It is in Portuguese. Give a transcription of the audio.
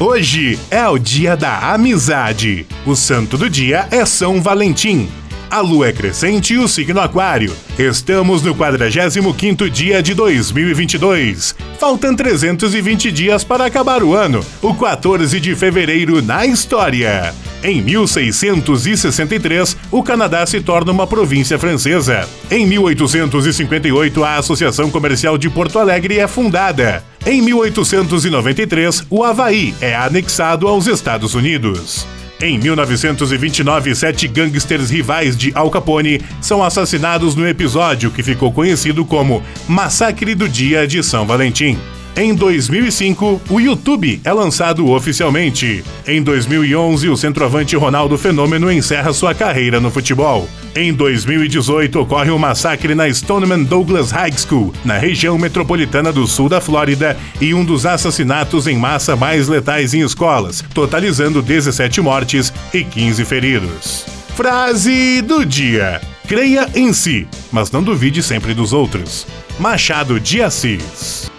Hoje é o dia da amizade. O santo do dia é São Valentim. A lua é crescente e o signo aquário. Estamos no 45º dia de 2022. Faltam 320 dias para acabar o ano, o 14 de fevereiro na história. Em 1663, o Canadá se torna uma província francesa. Em 1858, a Associação Comercial de Porto Alegre é fundada. Em 1893, o Havaí é anexado aos Estados Unidos. Em 1929, sete gangsters rivais de Al Capone são assassinados no episódio que ficou conhecido como Massacre do Dia de São Valentim. Em 2005, o YouTube é lançado oficialmente. Em 2011, o centroavante Ronaldo Fenômeno encerra sua carreira no futebol. Em 2018, ocorre um massacre na Stoneman Douglas High School, na região metropolitana do sul da Flórida, e um dos assassinatos em massa mais letais em escolas, totalizando 17 mortes e 15 feridos. Frase do dia: Creia em si, mas não duvide sempre dos outros. Machado de Assis.